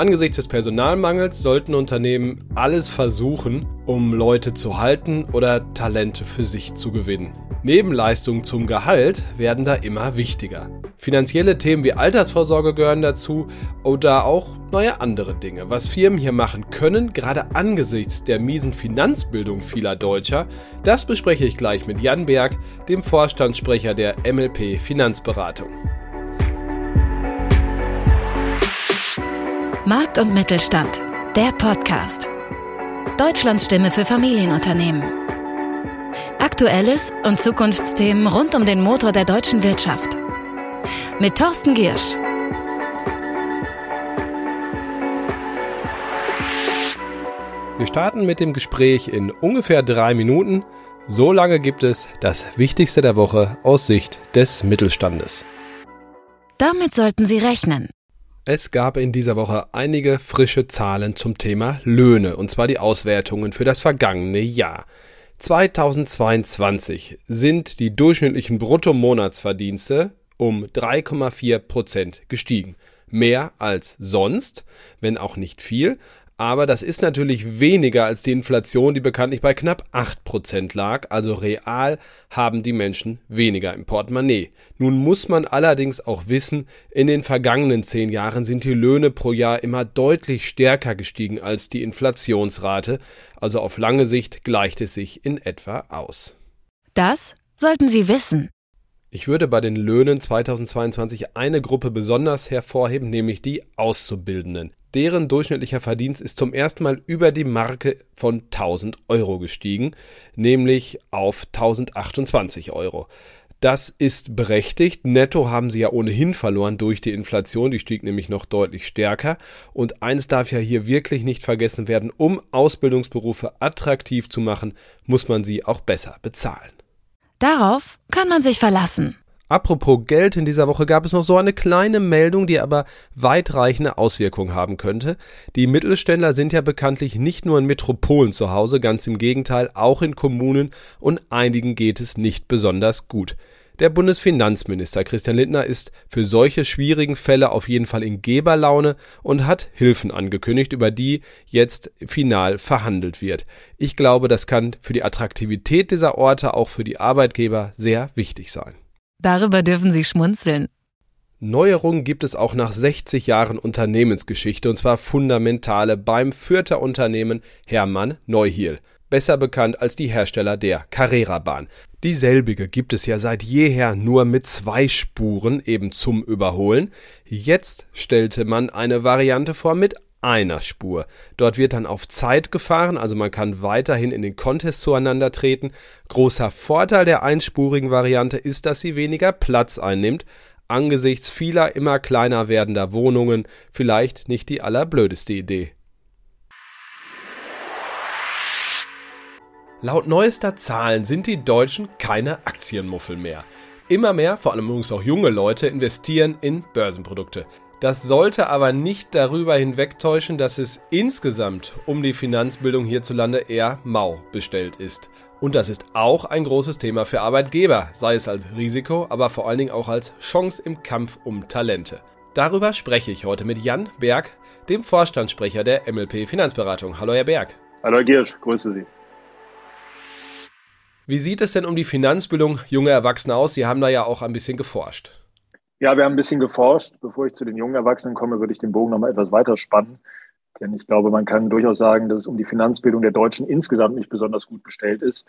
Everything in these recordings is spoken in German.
Angesichts des Personalmangels sollten Unternehmen alles versuchen, um Leute zu halten oder Talente für sich zu gewinnen. Nebenleistungen zum Gehalt werden da immer wichtiger. Finanzielle Themen wie Altersvorsorge gehören dazu oder auch neue andere Dinge. Was Firmen hier machen können, gerade angesichts der miesen Finanzbildung vieler Deutscher, das bespreche ich gleich mit Jan Berg, dem Vorstandssprecher der MLP Finanzberatung. Markt und Mittelstand, der Podcast. Deutschlands Stimme für Familienunternehmen. Aktuelles und Zukunftsthemen rund um den Motor der deutschen Wirtschaft. Mit Thorsten Giersch. Wir starten mit dem Gespräch in ungefähr drei Minuten. So lange gibt es das Wichtigste der Woche aus Sicht des Mittelstandes. Damit sollten Sie rechnen. Es gab in dieser Woche einige frische Zahlen zum Thema Löhne, und zwar die Auswertungen für das vergangene Jahr. 2022 sind die durchschnittlichen Bruttomonatsverdienste um 3,4 Prozent gestiegen. Mehr als sonst, wenn auch nicht viel, aber das ist natürlich weniger als die Inflation, die bekanntlich bei knapp 8% lag. Also real haben die Menschen weniger im Portemonnaie. Nun muss man allerdings auch wissen, in den vergangenen zehn Jahren sind die Löhne pro Jahr immer deutlich stärker gestiegen als die Inflationsrate. Also auf lange Sicht gleicht es sich in etwa aus. Das sollten Sie wissen. Ich würde bei den Löhnen 2022 eine Gruppe besonders hervorheben, nämlich die Auszubildenden. Deren durchschnittlicher Verdienst ist zum ersten Mal über die Marke von 1000 Euro gestiegen, nämlich auf 1028 Euro. Das ist berechtigt. Netto haben sie ja ohnehin verloren durch die Inflation, die stieg nämlich noch deutlich stärker. Und eins darf ja hier wirklich nicht vergessen werden, um Ausbildungsberufe attraktiv zu machen, muss man sie auch besser bezahlen. Darauf kann man sich verlassen. Apropos Geld, in dieser Woche gab es noch so eine kleine Meldung, die aber weitreichende Auswirkungen haben könnte. Die Mittelständler sind ja bekanntlich nicht nur in Metropolen zu Hause, ganz im Gegenteil, auch in Kommunen und einigen geht es nicht besonders gut. Der Bundesfinanzminister Christian Lindner ist für solche schwierigen Fälle auf jeden Fall in Geberlaune und hat Hilfen angekündigt, über die jetzt final verhandelt wird. Ich glaube, das kann für die Attraktivität dieser Orte auch für die Arbeitgeber sehr wichtig sein. Darüber dürfen Sie schmunzeln. Neuerungen gibt es auch nach 60 Jahren Unternehmensgeschichte und zwar fundamentale beim Fürther Unternehmen Hermann Neuhiel, besser bekannt als die Hersteller der Carrera-Bahn. Dieselbige gibt es ja seit jeher nur mit zwei Spuren eben zum Überholen. Jetzt stellte man eine Variante vor mit einer Spur. Dort wird dann auf Zeit gefahren, also man kann weiterhin in den Contest zueinander treten. Großer Vorteil der einspurigen Variante ist, dass sie weniger Platz einnimmt, angesichts vieler immer kleiner werdender Wohnungen vielleicht nicht die allerblödeste Idee. Laut neuester Zahlen sind die Deutschen keine Aktienmuffel mehr. Immer mehr, vor allem übrigens auch junge Leute, investieren in Börsenprodukte. Das sollte aber nicht darüber hinwegtäuschen, dass es insgesamt um die Finanzbildung hierzulande eher mau bestellt ist. Und das ist auch ein großes Thema für Arbeitgeber, sei es als Risiko, aber vor allen Dingen auch als Chance im Kampf um Talente. Darüber spreche ich heute mit Jan Berg, dem Vorstandssprecher der MLP Finanzberatung. Hallo Herr Berg. Hallo Herr Giersch, grüße Sie. Wie sieht es denn um die Finanzbildung junger Erwachsener aus? Sie haben da ja auch ein bisschen geforscht. Ja, wir haben ein bisschen geforscht. Bevor ich zu den jungen Erwachsenen komme, würde ich den Bogen noch mal etwas weiter spannen. Denn ich glaube, man kann durchaus sagen, dass es um die Finanzbildung der Deutschen insgesamt nicht besonders gut bestellt ist.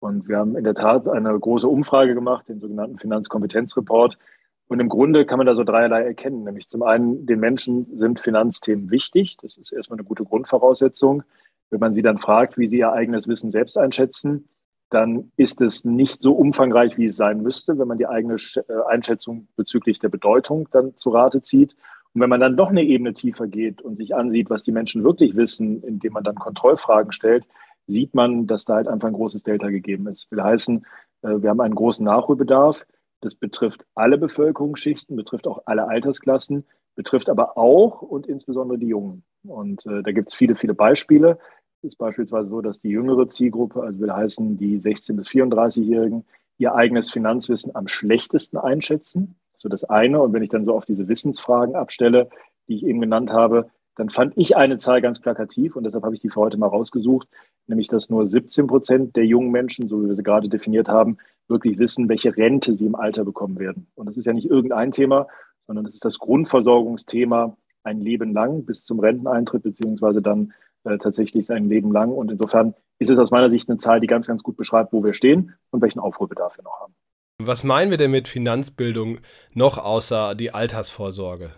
Und wir haben in der Tat eine große Umfrage gemacht, den sogenannten Finanzkompetenzreport. Und im Grunde kann man da so dreierlei erkennen. Nämlich zum einen, den Menschen sind Finanzthemen wichtig. Das ist erstmal eine gute Grundvoraussetzung. Wenn man sie dann fragt, wie sie ihr eigenes Wissen selbst einschätzen, dann ist es nicht so umfangreich, wie es sein müsste, wenn man die eigene äh, Einschätzung bezüglich der Bedeutung dann zu Rate zieht. Und wenn man dann doch eine Ebene tiefer geht und sich ansieht, was die Menschen wirklich wissen, indem man dann Kontrollfragen stellt, sieht man, dass da halt einfach ein großes Delta gegeben ist. Will heißen, äh, wir haben einen großen Nachholbedarf. Das betrifft alle Bevölkerungsschichten, betrifft auch alle Altersklassen, betrifft aber auch und insbesondere die Jungen. Und äh, da gibt es viele, viele Beispiele ist beispielsweise so, dass die jüngere Zielgruppe, also will heißen die 16- bis 34-Jährigen, ihr eigenes Finanzwissen am schlechtesten einschätzen. So das eine. Und wenn ich dann so auf diese Wissensfragen abstelle, die ich eben genannt habe, dann fand ich eine Zahl ganz plakativ und deshalb habe ich die für heute mal rausgesucht, nämlich dass nur 17 Prozent der jungen Menschen, so wie wir sie gerade definiert haben, wirklich wissen, welche Rente sie im Alter bekommen werden. Und das ist ja nicht irgendein Thema, sondern das ist das Grundversorgungsthema ein Leben lang bis zum Renteneintritt, beziehungsweise dann äh, tatsächlich sein Leben lang. Und insofern ist es aus meiner Sicht eine Zahl, die ganz, ganz gut beschreibt, wo wir stehen und welchen Aufholbedarf wir noch haben. Was meinen wir denn mit Finanzbildung noch außer die Altersvorsorge?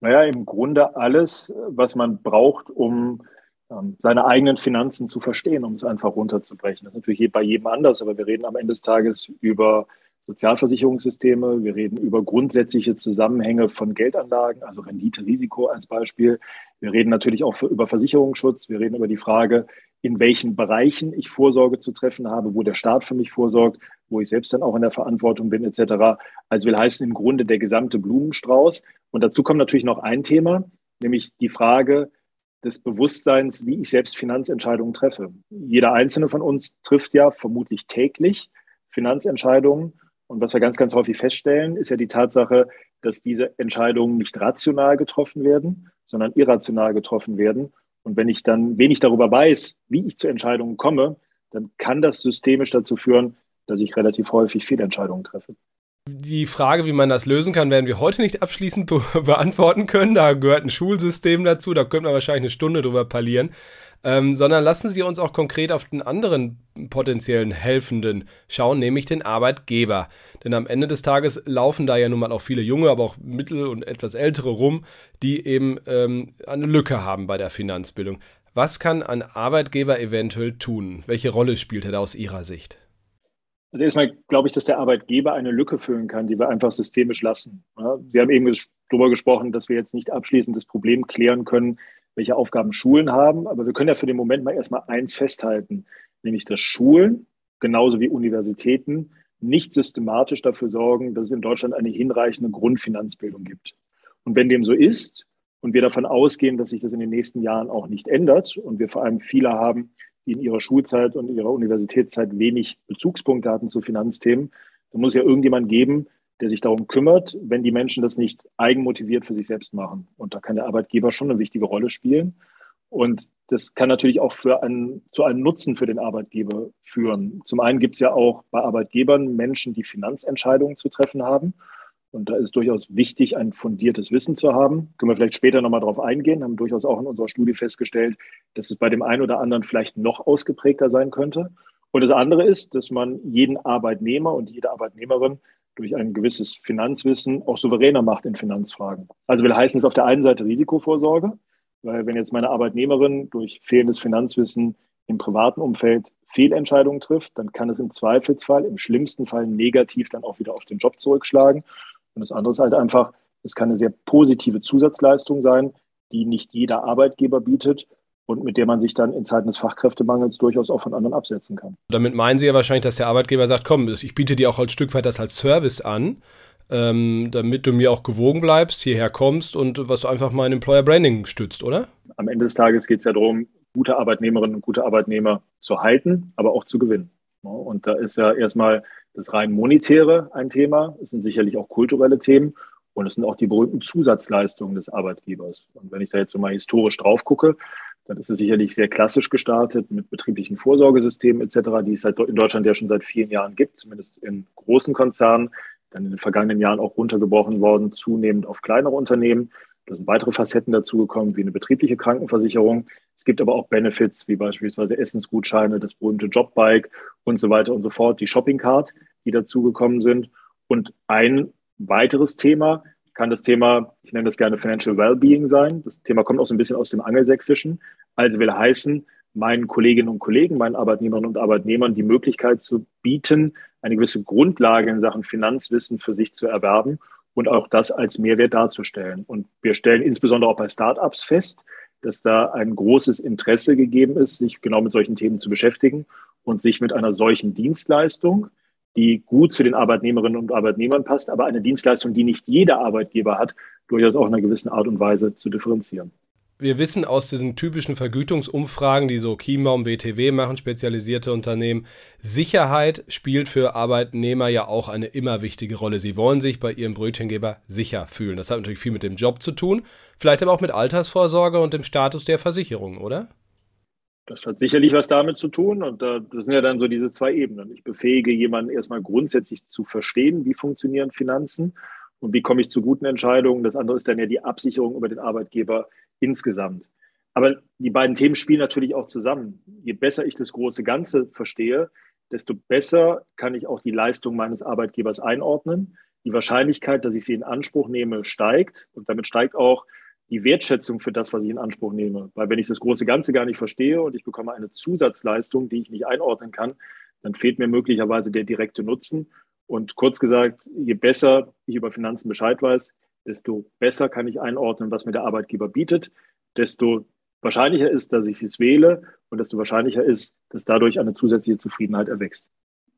Naja, im Grunde alles, was man braucht, um ähm, seine eigenen Finanzen zu verstehen, um es einfach runterzubrechen. Das ist natürlich bei jedem anders, aber wir reden am Ende des Tages über Sozialversicherungssysteme, wir reden über grundsätzliche Zusammenhänge von Geldanlagen, also Rendite, Risiko als Beispiel. Wir reden natürlich auch über Versicherungsschutz, wir reden über die Frage, in welchen Bereichen ich Vorsorge zu treffen habe, wo der Staat für mich vorsorgt, wo ich selbst dann auch in der Verantwortung bin, etc. Also will heißen im Grunde der gesamte Blumenstrauß. Und dazu kommt natürlich noch ein Thema, nämlich die Frage des Bewusstseins, wie ich selbst Finanzentscheidungen treffe. Jeder einzelne von uns trifft ja vermutlich täglich Finanzentscheidungen und was wir ganz, ganz häufig feststellen, ist ja die Tatsache, dass diese Entscheidungen nicht rational getroffen werden, sondern irrational getroffen werden. Und wenn ich dann wenig darüber weiß, wie ich zu Entscheidungen komme, dann kann das systemisch dazu führen, dass ich relativ häufig Fehlentscheidungen treffe. Die Frage, wie man das lösen kann, werden wir heute nicht abschließend be beantworten können. Da gehört ein Schulsystem dazu, da könnte man wahrscheinlich eine Stunde drüber parlieren. Ähm, sondern lassen Sie uns auch konkret auf den anderen potenziellen Helfenden schauen, nämlich den Arbeitgeber. Denn am Ende des Tages laufen da ja nun mal auch viele junge, aber auch mittel- und etwas ältere rum, die eben ähm, eine Lücke haben bei der Finanzbildung. Was kann ein Arbeitgeber eventuell tun? Welche Rolle spielt er da aus Ihrer Sicht? Also erstmal glaube ich, dass der Arbeitgeber eine Lücke füllen kann, die wir einfach systemisch lassen. Wir haben eben darüber gesprochen, dass wir jetzt nicht abschließend das Problem klären können, welche Aufgaben Schulen haben, aber wir können ja für den Moment mal erstmal eins festhalten, nämlich dass Schulen genauso wie Universitäten nicht systematisch dafür sorgen, dass es in Deutschland eine hinreichende Grundfinanzbildung gibt. Und wenn dem so ist und wir davon ausgehen, dass sich das in den nächsten Jahren auch nicht ändert und wir vor allem viele haben, die in ihrer Schulzeit und ihrer Universitätszeit wenig Bezugspunkte hatten zu Finanzthemen, dann muss ja irgendjemand geben, der sich darum kümmert, wenn die Menschen das nicht eigenmotiviert für sich selbst machen. Und da kann der Arbeitgeber schon eine wichtige Rolle spielen. Und das kann natürlich auch für einen, zu einem Nutzen für den Arbeitgeber führen. Zum einen gibt es ja auch bei Arbeitgebern Menschen, die Finanzentscheidungen zu treffen haben. Und da ist es durchaus wichtig, ein fundiertes Wissen zu haben. Können wir vielleicht später nochmal darauf eingehen, haben durchaus auch in unserer Studie festgestellt, dass es bei dem einen oder anderen vielleicht noch ausgeprägter sein könnte. Und das andere ist, dass man jeden Arbeitnehmer und jede Arbeitnehmerin durch ein gewisses Finanzwissen auch souveräner macht in Finanzfragen. Also will heißen es auf der einen Seite Risikovorsorge, weil wenn jetzt meine Arbeitnehmerin durch fehlendes Finanzwissen im privaten Umfeld Fehlentscheidungen trifft, dann kann es im Zweifelsfall, im schlimmsten Fall negativ dann auch wieder auf den Job zurückschlagen. Und das andere ist halt einfach, es kann eine sehr positive Zusatzleistung sein, die nicht jeder Arbeitgeber bietet und mit der man sich dann in Zeiten des Fachkräftemangels durchaus auch von anderen absetzen kann. Damit meinen Sie ja wahrscheinlich, dass der Arbeitgeber sagt, komm, ich biete dir auch ein Stück weit das als Service an, ähm, damit du mir auch gewogen bleibst, hierher kommst und was einfach mein Employer Branding stützt, oder? Am Ende des Tages geht es ja darum, gute Arbeitnehmerinnen und gute Arbeitnehmer zu halten, aber auch zu gewinnen. Und da ist ja erstmal das rein monetäre ein Thema. Es sind sicherlich auch kulturelle Themen und es sind auch die berühmten Zusatzleistungen des Arbeitgebers. Und wenn ich da jetzt so mal historisch drauf gucke, dann ist es sicherlich sehr klassisch gestartet mit betrieblichen Vorsorgesystemen etc., die es in Deutschland ja schon seit vielen Jahren gibt, zumindest in großen Konzernen, dann in den vergangenen Jahren auch runtergebrochen worden, zunehmend auf kleinere Unternehmen. Da sind weitere Facetten dazugekommen, wie eine betriebliche Krankenversicherung. Es gibt aber auch Benefits, wie beispielsweise Essensgutscheine, das berühmte Jobbike und so weiter und so fort, die Shoppingcard, die dazugekommen sind. Und ein weiteres Thema kann das Thema, ich nenne das gerne Financial Wellbeing sein. Das Thema kommt auch so ein bisschen aus dem Angelsächsischen. Also will heißen, meinen Kolleginnen und Kollegen, meinen Arbeitnehmerinnen und Arbeitnehmern die Möglichkeit zu bieten, eine gewisse Grundlage in Sachen Finanzwissen für sich zu erwerben und auch das als Mehrwert darzustellen. Und wir stellen insbesondere auch bei Startups fest, dass da ein großes Interesse gegeben ist, sich genau mit solchen Themen zu beschäftigen und sich mit einer solchen Dienstleistung, die gut zu den Arbeitnehmerinnen und Arbeitnehmern passt, aber eine Dienstleistung, die nicht jeder Arbeitgeber hat, durchaus auch in einer gewissen Art und Weise zu differenzieren. Wir wissen aus diesen typischen Vergütungsumfragen, die so Chiembaum, BTW machen, spezialisierte Unternehmen, Sicherheit spielt für Arbeitnehmer ja auch eine immer wichtige Rolle. Sie wollen sich bei ihrem Brötchengeber sicher fühlen. Das hat natürlich viel mit dem Job zu tun, vielleicht aber auch mit Altersvorsorge und dem Status der Versicherung, oder? Das hat sicherlich was damit zu tun. Und das sind ja dann so diese zwei Ebenen. Ich befähige jemanden erstmal grundsätzlich zu verstehen, wie funktionieren Finanzen und wie komme ich zu guten Entscheidungen. Das andere ist dann ja die Absicherung über den Arbeitgeber insgesamt. Aber die beiden Themen spielen natürlich auch zusammen. Je besser ich das große Ganze verstehe, desto besser kann ich auch die Leistung meines Arbeitgebers einordnen. Die Wahrscheinlichkeit, dass ich sie in Anspruch nehme, steigt und damit steigt auch die Wertschätzung für das, was ich in Anspruch nehme. Weil wenn ich das große Ganze gar nicht verstehe und ich bekomme eine Zusatzleistung, die ich nicht einordnen kann, dann fehlt mir möglicherweise der direkte Nutzen. Und kurz gesagt, je besser ich über Finanzen Bescheid weiß, desto besser kann ich einordnen, was mir der Arbeitgeber bietet, desto wahrscheinlicher ist, dass ich es wähle und desto wahrscheinlicher ist, dass dadurch eine zusätzliche Zufriedenheit erwächst.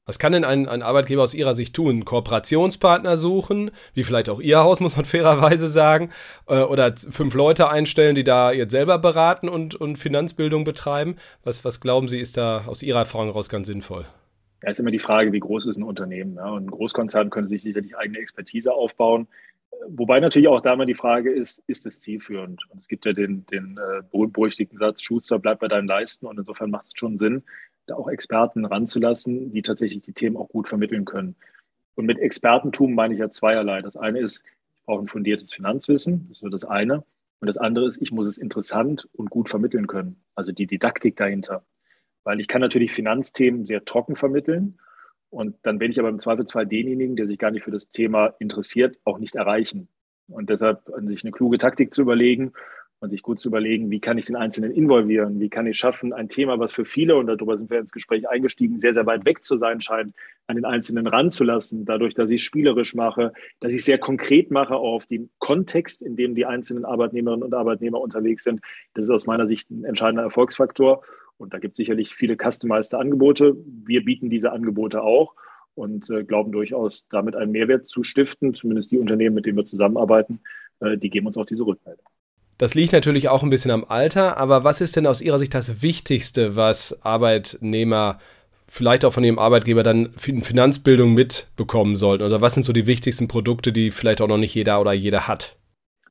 Was kann denn ein, ein, Arbeitgeber aus Ihrer Sicht tun? Kooperationspartner suchen, wie vielleicht auch Ihr Haus, muss man fairerweise sagen, äh, oder fünf Leute einstellen, die da jetzt selber beraten und, und Finanzbildung betreiben? Was, was glauben Sie, ist da aus Ihrer Erfahrung heraus ganz sinnvoll? Ja, ist immer die Frage, wie groß ist ein Unternehmen. Ja? Und ein Großkonzern könnte sich sicherlich eigene Expertise aufbauen. Wobei natürlich auch da mal die Frage ist, ist es zielführend? Und es gibt ja den, den äh, berühmt-berüchtigten Satz, Schuster, bleib bei deinen Leisten. Und insofern macht es schon Sinn, da auch Experten ranzulassen, die tatsächlich die Themen auch gut vermitteln können. Und mit Expertentum meine ich ja zweierlei. Das eine ist, ich brauche ein fundiertes Finanzwissen, das ist das eine. Und das andere ist, ich muss es interessant und gut vermitteln können. Also die Didaktik dahinter. Weil ich kann natürlich Finanzthemen sehr trocken vermitteln und dann werde ich aber im Zweifelsfall denjenigen, der sich gar nicht für das Thema interessiert, auch nicht erreichen. Und deshalb sich eine kluge Taktik zu überlegen und sich gut zu überlegen, wie kann ich den Einzelnen involvieren, wie kann ich schaffen, ein Thema, was für viele, und darüber sind wir ins Gespräch eingestiegen, sehr, sehr weit weg zu sein scheint, an den Einzelnen ranzulassen, dadurch, dass ich es spielerisch mache, dass ich sehr konkret mache auf den Kontext, in dem die einzelnen Arbeitnehmerinnen und Arbeitnehmer unterwegs sind. Das ist aus meiner Sicht ein entscheidender Erfolgsfaktor. Und da gibt es sicherlich viele customized Angebote. Wir bieten diese Angebote auch und äh, glauben durchaus, damit einen Mehrwert zu stiften. Zumindest die Unternehmen, mit denen wir zusammenarbeiten, äh, die geben uns auch diese Rückmeldung. Das liegt natürlich auch ein bisschen am Alter, aber was ist denn aus Ihrer Sicht das Wichtigste, was Arbeitnehmer vielleicht auch von ihrem Arbeitgeber dann in Finanzbildung mitbekommen sollten? Oder was sind so die wichtigsten Produkte, die vielleicht auch noch nicht jeder oder jeder hat?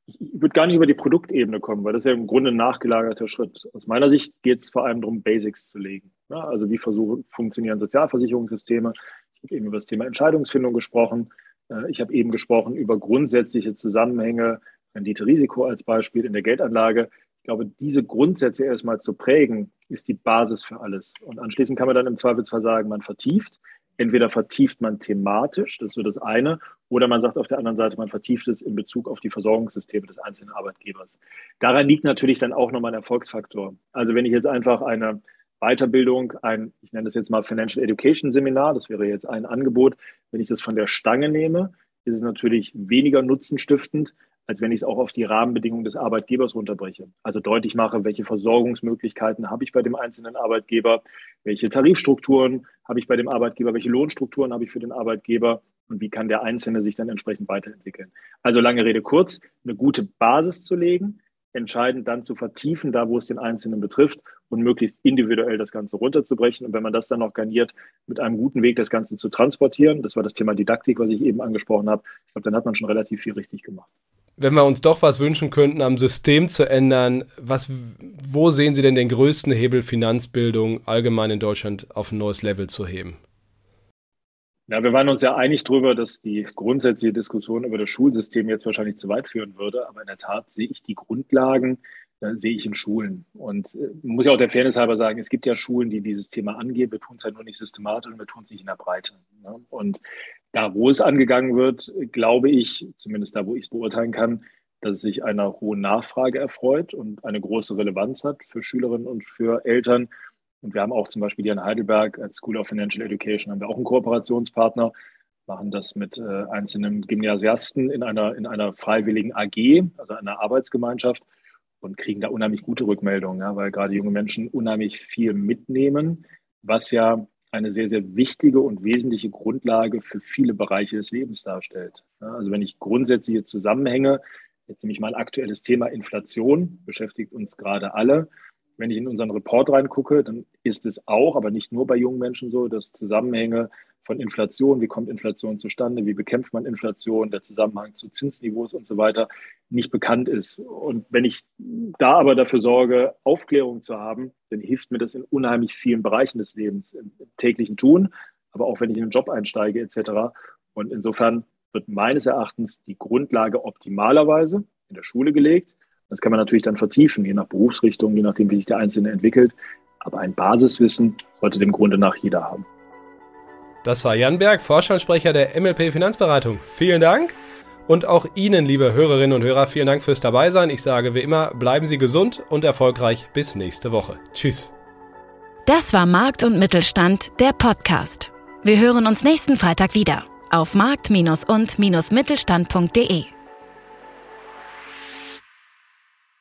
Ich würde gar nicht über die Produktebene kommen, weil das ist ja im Grunde ein nachgelagerter Schritt. Aus meiner Sicht geht es vor allem darum, Basics zu legen. Ja, also wie versuchen, funktionieren Sozialversicherungssysteme. Ich habe eben über das Thema Entscheidungsfindung gesprochen. Äh, ich habe eben gesprochen über grundsätzliche Zusammenhänge, Rendite-Risiko als Beispiel in der Geldanlage. Ich glaube, diese Grundsätze erstmal zu prägen, ist die Basis für alles. Und anschließend kann man dann im Zweifelsfall sagen, man vertieft entweder vertieft man thematisch, das ist so das eine, oder man sagt auf der anderen Seite, man vertieft es in Bezug auf die Versorgungssysteme des einzelnen Arbeitgebers. Daran liegt natürlich dann auch nochmal ein Erfolgsfaktor. Also wenn ich jetzt einfach eine Weiterbildung, ein, ich nenne das jetzt mal Financial Education Seminar, das wäre jetzt ein Angebot, wenn ich das von der Stange nehme, ist es natürlich weniger nutzenstiftend, als wenn ich es auch auf die Rahmenbedingungen des Arbeitgebers runterbreche. Also deutlich mache, welche Versorgungsmöglichkeiten habe ich bei dem einzelnen Arbeitgeber, welche Tarifstrukturen habe ich bei dem Arbeitgeber, welche Lohnstrukturen habe ich für den Arbeitgeber und wie kann der Einzelne sich dann entsprechend weiterentwickeln. Also lange Rede kurz, eine gute Basis zu legen, entscheidend dann zu vertiefen, da wo es den Einzelnen betrifft und möglichst individuell das Ganze runterzubrechen. Und wenn man das dann noch garniert, mit einem guten Weg das Ganze zu transportieren, das war das Thema Didaktik, was ich eben angesprochen habe, ich glaube, dann hat man schon relativ viel richtig gemacht wenn wir uns doch was wünschen könnten, am System zu ändern, was, wo sehen Sie denn den größten Hebel Finanzbildung allgemein in Deutschland auf ein neues Level zu heben? Ja, wir waren uns ja einig darüber, dass die grundsätzliche Diskussion über das Schulsystem jetzt wahrscheinlich zu weit führen würde. Aber in der Tat sehe ich die Grundlagen, äh, sehe ich in Schulen. Und äh, muss ja auch der Fairness halber sagen, es gibt ja Schulen, die dieses Thema angehen. Wir tun es halt nur nicht systematisch und wir tun es nicht in der Breite. Ne? Und da, wo es angegangen wird, glaube ich, zumindest da, wo ich es beurteilen kann, dass es sich einer hohen Nachfrage erfreut und eine große Relevanz hat für Schülerinnen und für Eltern. Und wir haben auch zum Beispiel hier in Heidelberg als School of Financial Education haben wir auch einen Kooperationspartner, machen das mit äh, einzelnen Gymnasiasten in einer, in einer freiwilligen AG, also einer Arbeitsgemeinschaft und kriegen da unheimlich gute Rückmeldungen, ja, weil gerade junge Menschen unheimlich viel mitnehmen, was ja eine sehr, sehr wichtige und wesentliche Grundlage für viele Bereiche des Lebens darstellt. Also wenn ich grundsätzliche Zusammenhänge Jetzt nehme ich mal ein aktuelles Thema Inflation, beschäftigt uns gerade alle. Wenn ich in unseren Report reingucke, dann ist es auch, aber nicht nur bei jungen Menschen so, dass Zusammenhänge von Inflation, wie kommt Inflation zustande, wie bekämpft man Inflation, der Zusammenhang zu Zinsniveaus und so weiter nicht bekannt ist. Und wenn ich da aber dafür sorge, Aufklärung zu haben, dann hilft mir das in unheimlich vielen Bereichen des Lebens, im täglichen Tun, aber auch wenn ich in den Job einsteige etc. Und insofern wird meines Erachtens die Grundlage optimalerweise in der Schule gelegt. Das kann man natürlich dann vertiefen, je nach Berufsrichtung, je nachdem, wie sich der Einzelne entwickelt. Aber ein Basiswissen sollte dem Grunde nach jeder haben. Das war Jan Berg, Vorstandssprecher der MLP Finanzberatung. Vielen Dank. Und auch Ihnen, liebe Hörerinnen und Hörer, vielen Dank fürs Dabeisein. Ich sage wie immer, bleiben Sie gesund und erfolgreich. Bis nächste Woche. Tschüss. Das war Markt und Mittelstand, der Podcast. Wir hören uns nächsten Freitag wieder auf markt- und-mittelstand.de.